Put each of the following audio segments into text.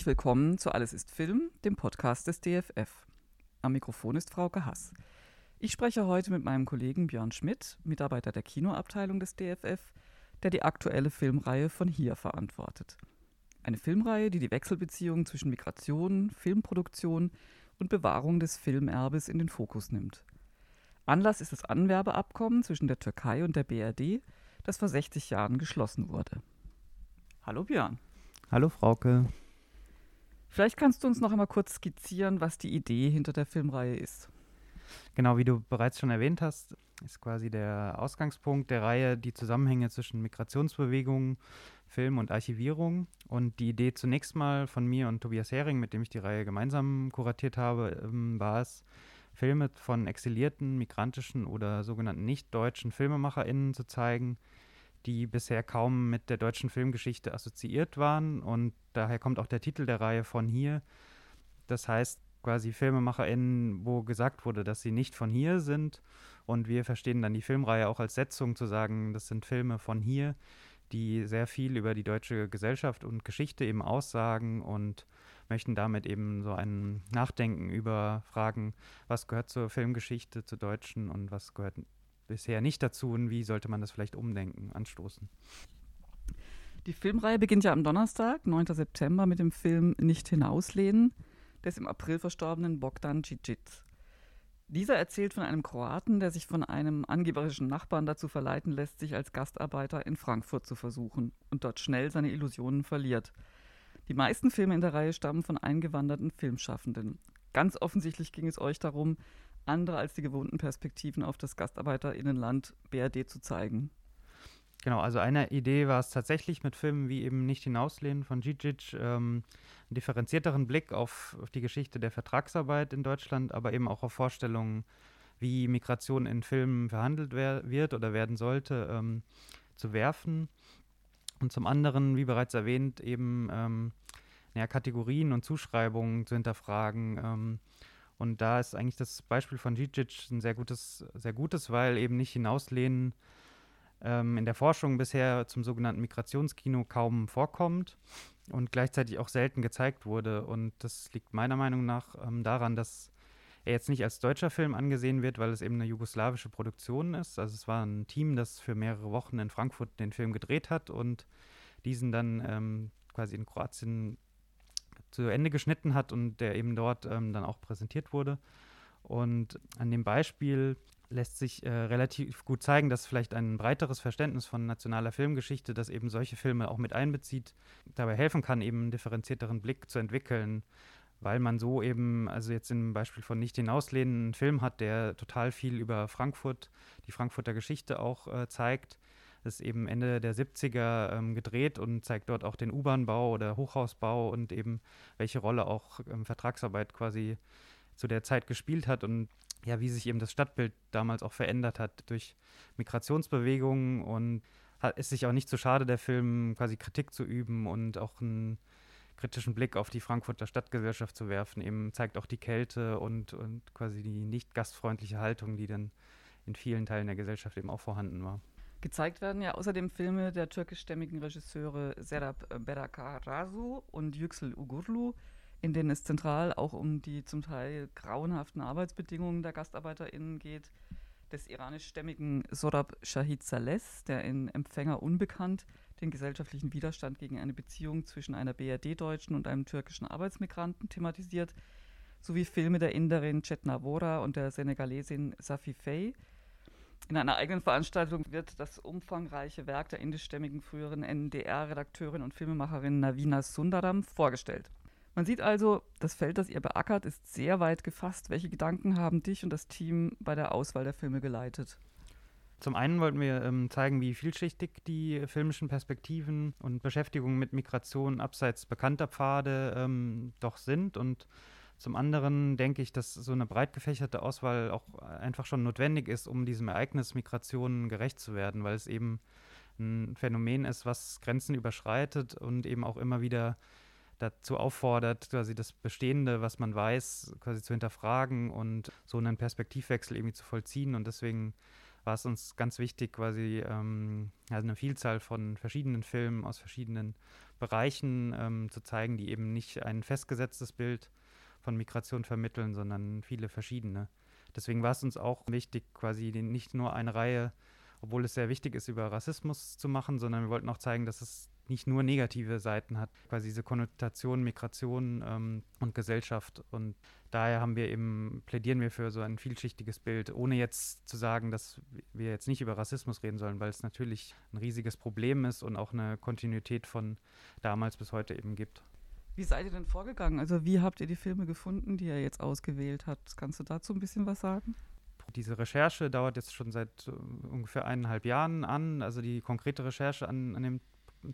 Herzlich willkommen zu Alles ist Film, dem Podcast des DFF. Am Mikrofon ist Frauke Hass. Ich spreche heute mit meinem Kollegen Björn Schmidt, Mitarbeiter der Kinoabteilung des DFF, der die aktuelle Filmreihe von hier verantwortet. Eine Filmreihe, die die Wechselbeziehungen zwischen Migration, Filmproduktion und Bewahrung des Filmerbes in den Fokus nimmt. Anlass ist das Anwerbeabkommen zwischen der Türkei und der BRD, das vor 60 Jahren geschlossen wurde. Hallo Björn. Hallo Frauke. Vielleicht kannst du uns noch einmal kurz skizzieren, was die Idee hinter der Filmreihe ist. Genau, wie du bereits schon erwähnt hast, ist quasi der Ausgangspunkt der Reihe die Zusammenhänge zwischen Migrationsbewegungen, Film und Archivierung. Und die Idee zunächst mal von mir und Tobias Hering, mit dem ich die Reihe gemeinsam kuratiert habe, ähm, war es, Filme von exilierten, migrantischen oder sogenannten nicht-deutschen FilmemacherInnen zu zeigen, die bisher kaum mit der deutschen Filmgeschichte assoziiert waren. Und daher kommt auch der Titel der Reihe von hier. Das heißt, quasi FilmemacherInnen, wo gesagt wurde, dass sie nicht von hier sind. Und wir verstehen dann die Filmreihe auch als Setzung zu sagen, das sind Filme von hier, die sehr viel über die deutsche Gesellschaft und Geschichte eben aussagen und möchten damit eben so ein Nachdenken über Fragen, was gehört zur Filmgeschichte, zur deutschen und was gehört bisher nicht dazu und wie sollte man das vielleicht umdenken, anstoßen. Die Filmreihe beginnt ja am Donnerstag, 9. September, mit dem Film Nicht hinauslehnen des im April verstorbenen Bogdan Cicic. Dieser erzählt von einem Kroaten, der sich von einem angeberischen Nachbarn dazu verleiten lässt, sich als Gastarbeiter in Frankfurt zu versuchen und dort schnell seine Illusionen verliert. Die meisten Filme in der Reihe stammen von eingewanderten Filmschaffenden. Ganz offensichtlich ging es euch darum, andere als die gewohnten Perspektiven auf das Gastarbeiterinnenland BRD zu zeigen. Genau, also eine Idee war es tatsächlich mit Filmen wie eben Nicht hinauslehnen von Djidzic, ähm, einen differenzierteren Blick auf, auf, die Geschichte der Vertragsarbeit in Deutschland, aber eben auch auf Vorstellungen, wie Migration in Filmen verhandelt wird oder werden sollte, ähm, zu werfen. Und zum anderen, wie bereits erwähnt, eben ähm, ja, Kategorien und Zuschreibungen zu hinterfragen. Und da ist eigentlich das Beispiel von Djidzic ein sehr gutes, sehr gutes, weil eben nicht hinauslehnen ähm, in der Forschung bisher zum sogenannten Migrationskino kaum vorkommt und gleichzeitig auch selten gezeigt wurde. Und das liegt meiner Meinung nach ähm, daran, dass er jetzt nicht als deutscher Film angesehen wird, weil es eben eine jugoslawische Produktion ist. Also es war ein Team, das für mehrere Wochen in Frankfurt den Film gedreht hat und diesen dann ähm, quasi in Kroatien zu Ende geschnitten hat und der eben dort ähm, dann auch präsentiert wurde. Und an dem Beispiel lässt sich äh, relativ gut zeigen, dass vielleicht ein breiteres Verständnis von nationaler Filmgeschichte, das eben solche Filme auch mit einbezieht, dabei helfen kann, eben einen differenzierteren Blick zu entwickeln, weil man so eben, also jetzt im Beispiel von Nicht hinauslehnen, einen Film hat, der total viel über Frankfurt, die Frankfurter Geschichte auch äh, zeigt. Ist eben Ende der 70er ähm, gedreht und zeigt dort auch den U-Bahn-Bau oder Hochhausbau und eben welche Rolle auch ähm, Vertragsarbeit quasi zu der Zeit gespielt hat und ja, wie sich eben das Stadtbild damals auch verändert hat durch Migrationsbewegungen und hat, ist sich auch nicht so schade, der Film quasi Kritik zu üben und auch einen kritischen Blick auf die Frankfurter Stadtgesellschaft zu werfen. Eben zeigt auch die Kälte und, und quasi die nicht gastfreundliche Haltung, die dann in vielen Teilen der Gesellschaft eben auch vorhanden war. Gezeigt werden ja außerdem Filme der türkischstämmigen Regisseure Serap Berakarasu und Yüksel Ugurlu, in denen es zentral auch um die zum Teil grauenhaften Arbeitsbedingungen der GastarbeiterInnen geht, des iranischstämmigen Sorab Shahid Saleh, der in Empfänger unbekannt den gesellschaftlichen Widerstand gegen eine Beziehung zwischen einer BRD-Deutschen und einem türkischen Arbeitsmigranten thematisiert, sowie Filme der Inderin Chetna Vora und der Senegalesin Safi Fey. In einer eigenen Veranstaltung wird das umfangreiche Werk der indischstämmigen früheren NDR-Redakteurin und Filmemacherin Navina Sundaram vorgestellt. Man sieht also, das Feld, das ihr beackert, ist sehr weit gefasst. Welche Gedanken haben dich und das Team bei der Auswahl der Filme geleitet? Zum einen wollten wir ähm, zeigen, wie vielschichtig die filmischen Perspektiven und Beschäftigungen mit Migration abseits bekannter Pfade ähm, doch sind. Und zum anderen denke ich, dass so eine breit gefächerte Auswahl auch einfach schon notwendig ist, um diesem Ereignis Migration gerecht zu werden, weil es eben ein Phänomen ist, was Grenzen überschreitet und eben auch immer wieder dazu auffordert, quasi das Bestehende, was man weiß, quasi zu hinterfragen und so einen Perspektivwechsel irgendwie zu vollziehen. Und deswegen war es uns ganz wichtig, quasi ähm, also eine Vielzahl von verschiedenen Filmen aus verschiedenen Bereichen ähm, zu zeigen, die eben nicht ein festgesetztes Bild von Migration vermitteln, sondern viele verschiedene. Deswegen war es uns auch wichtig, quasi nicht nur eine Reihe, obwohl es sehr wichtig ist, über Rassismus zu machen, sondern wir wollten auch zeigen, dass es nicht nur negative Seiten hat, quasi diese Konnotation Migration ähm, und Gesellschaft. Und daher haben wir eben, plädieren wir für so ein vielschichtiges Bild, ohne jetzt zu sagen, dass wir jetzt nicht über Rassismus reden sollen, weil es natürlich ein riesiges Problem ist und auch eine Kontinuität von damals bis heute eben gibt. Wie seid ihr denn vorgegangen? Also wie habt ihr die Filme gefunden, die er jetzt ausgewählt hat? Kannst du dazu ein bisschen was sagen? Diese Recherche dauert jetzt schon seit uh, ungefähr eineinhalb Jahren an, also die konkrete Recherche an, an dem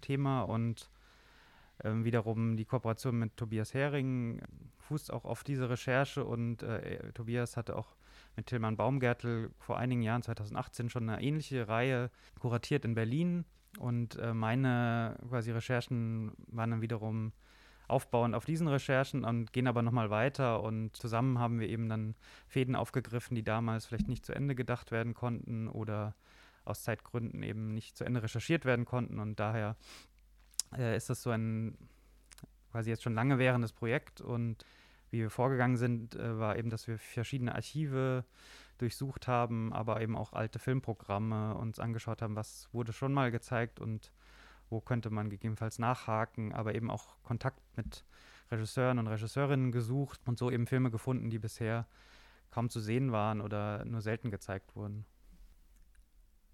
Thema und ähm, wiederum die Kooperation mit Tobias Hering fußt auch auf diese Recherche und äh, Tobias hatte auch mit Tilman Baumgärtel vor einigen Jahren, 2018, schon eine ähnliche Reihe kuratiert in Berlin und äh, meine quasi Recherchen waren dann wiederum aufbauend auf diesen Recherchen und gehen aber nochmal weiter und zusammen haben wir eben dann Fäden aufgegriffen, die damals vielleicht nicht zu Ende gedacht werden konnten oder aus Zeitgründen eben nicht zu Ende recherchiert werden konnten. Und daher äh, ist das so ein quasi jetzt schon lange währendes Projekt. Und wie wir vorgegangen sind, äh, war eben, dass wir verschiedene Archive durchsucht haben, aber eben auch alte Filmprogramme uns angeschaut haben, was wurde schon mal gezeigt und wo könnte man gegebenenfalls nachhaken, aber eben auch Kontakt mit Regisseuren und Regisseurinnen gesucht und so eben Filme gefunden, die bisher kaum zu sehen waren oder nur selten gezeigt wurden.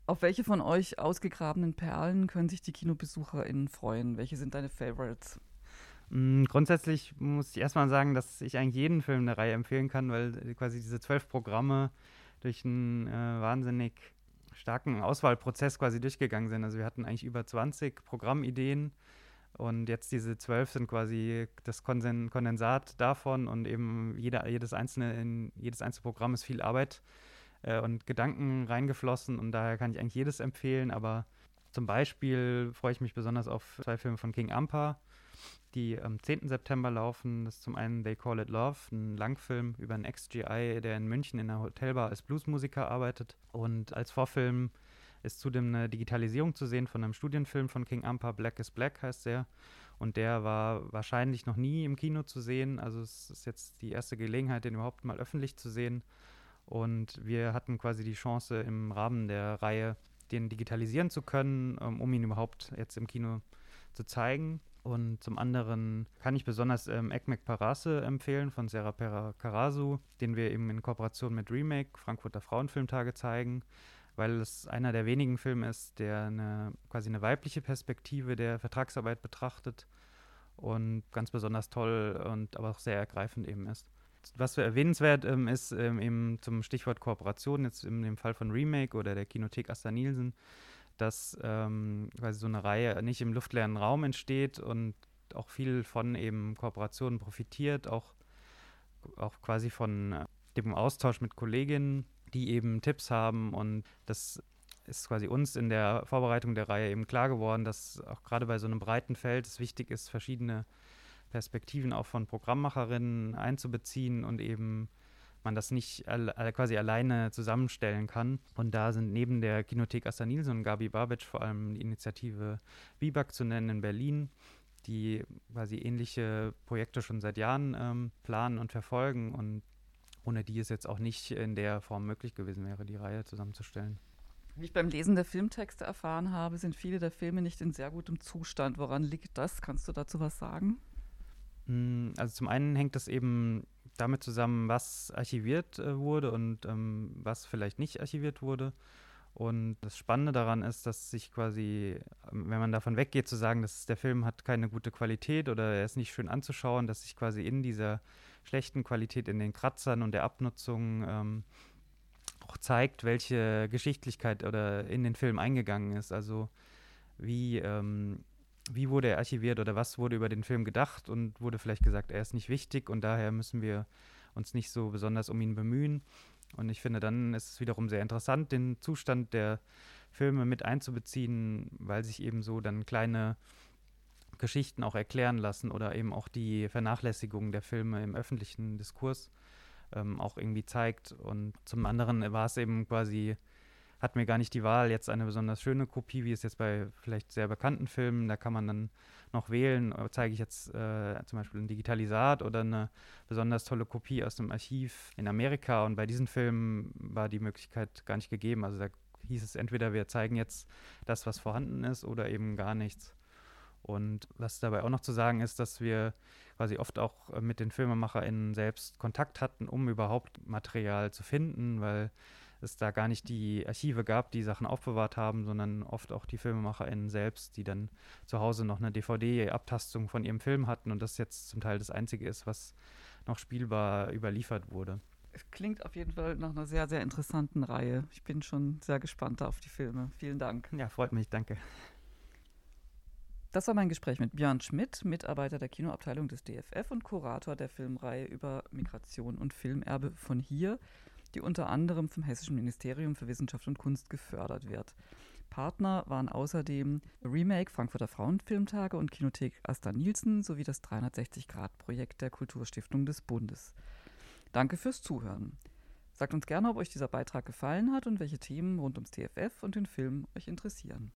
Auf welche von euch ausgegrabenen Perlen können sich die KinobesucherInnen freuen? Welche sind deine Favorites? Mm, grundsätzlich muss ich erstmal sagen, dass ich eigentlich jeden Film der Reihe empfehlen kann, weil quasi diese zwölf Programme durch einen äh, wahnsinnig starken Auswahlprozess quasi durchgegangen sind. Also wir hatten eigentlich über 20 Programmideen und jetzt diese zwölf sind quasi das Kondensat davon und eben jeder, jedes, einzelne in, jedes einzelne Programm ist viel Arbeit äh, und Gedanken reingeflossen und daher kann ich eigentlich jedes empfehlen. Aber zum Beispiel freue ich mich besonders auf zwei Filme von King Ampa, die am 10. September laufen. Das ist zum einen They Call It Love, ein Langfilm über einen Ex-GI, der in München in einer Hotelbar als Bluesmusiker arbeitet. Und als Vorfilm ist zudem eine Digitalisierung zu sehen von einem Studienfilm von King Ampa, Black is Black heißt der. Und der war wahrscheinlich noch nie im Kino zu sehen. Also es ist jetzt die erste Gelegenheit, den überhaupt mal öffentlich zu sehen. Und wir hatten quasi die Chance, im Rahmen der Reihe den digitalisieren zu können, ähm, um ihn überhaupt jetzt im Kino zu zeigen. Und zum anderen kann ich besonders ähm, Ekmek Parase empfehlen von Sarah Pera Karasu, den wir eben in Kooperation mit Remake, Frankfurter Frauenfilmtage, zeigen, weil es einer der wenigen Filme ist, der eine, quasi eine weibliche Perspektive der Vertragsarbeit betrachtet und ganz besonders toll und aber auch sehr ergreifend eben ist was für erwähnenswert ähm, ist, ähm, eben zum Stichwort Kooperation, jetzt in dem Fall von Remake oder der Kinothek Asta Nielsen, dass ähm, quasi so eine Reihe nicht im luftleeren Raum entsteht und auch viel von eben Kooperationen profitiert, auch, auch quasi von äh, dem Austausch mit Kolleginnen, die eben Tipps haben. Und das ist quasi uns in der Vorbereitung der Reihe eben klar geworden, dass auch gerade bei so einem breiten Feld es wichtig ist, verschiedene Perspektiven auch von Programmmacherinnen einzubeziehen und eben man das nicht all, quasi alleine zusammenstellen kann. Und da sind neben der Kinothek Asta Nielsen und Gabi Babic vor allem die Initiative Bibac zu nennen in Berlin, die quasi ähnliche Projekte schon seit Jahren ähm, planen und verfolgen und ohne die es jetzt auch nicht in der Form möglich gewesen wäre, die Reihe zusammenzustellen. Wie ich beim Lesen der Filmtexte erfahren habe, sind viele der Filme nicht in sehr gutem Zustand. Woran liegt das? Kannst du dazu was sagen? Hm, also zum einen hängt das eben damit zusammen, was archiviert äh, wurde und ähm, was vielleicht nicht archiviert wurde. Und das Spannende daran ist, dass sich quasi, ähm, wenn man davon weggeht zu sagen, dass der Film hat keine gute Qualität oder er ist nicht schön anzuschauen, dass sich quasi in dieser schlechten Qualität, in den Kratzern und der Abnutzung ähm, auch zeigt, welche Geschichtlichkeit oder in den Film eingegangen ist. Also wie ähm, wie wurde er archiviert oder was wurde über den Film gedacht und wurde vielleicht gesagt, er ist nicht wichtig und daher müssen wir uns nicht so besonders um ihn bemühen. Und ich finde, dann ist es wiederum sehr interessant, den Zustand der Filme mit einzubeziehen, weil sich eben so dann kleine Geschichten auch erklären lassen oder eben auch die Vernachlässigung der Filme im öffentlichen Diskurs ähm, auch irgendwie zeigt. Und zum anderen war es eben quasi hatten wir gar nicht die Wahl, jetzt eine besonders schöne Kopie, wie es jetzt bei vielleicht sehr bekannten Filmen, da kann man dann noch wählen, äh, zeige ich jetzt äh, zum Beispiel ein Digitalisat oder eine besonders tolle Kopie aus einem Archiv in Amerika. Und bei diesen Filmen war die Möglichkeit gar nicht gegeben. Also da hieß es entweder, wir zeigen jetzt das, was vorhanden ist, oder eben gar nichts. Und was dabei auch noch zu sagen ist, dass wir quasi oft auch äh, mit den FilmemacherInnen selbst Kontakt hatten, um überhaupt Material zu finden, weil es da gar nicht die Archive gab, die Sachen aufbewahrt haben, sondern oft auch die FilmemacherInnen selbst, die dann zu Hause noch eine DVD-Abtastung von ihrem Film hatten und das jetzt zum Teil das Einzige ist, was noch spielbar überliefert wurde. Es klingt auf jeden Fall nach einer sehr, sehr interessanten Reihe. Ich bin schon sehr gespannt auf die Filme. Vielen Dank. Ja, freut mich, danke. Das war mein Gespräch mit Björn Schmidt, Mitarbeiter der Kinoabteilung des DFF und Kurator der Filmreihe über Migration und Filmerbe von hier, die unter anderem vom Hessischen Ministerium für Wissenschaft und Kunst gefördert wird. Partner waren außerdem Remake Frankfurter Frauenfilmtage und Kinothek Asta Nielsen sowie das 360-Grad-Projekt der Kulturstiftung des Bundes. Danke fürs Zuhören. Sagt uns gerne, ob euch dieser Beitrag gefallen hat und welche Themen rund ums TFF und den Film euch interessieren.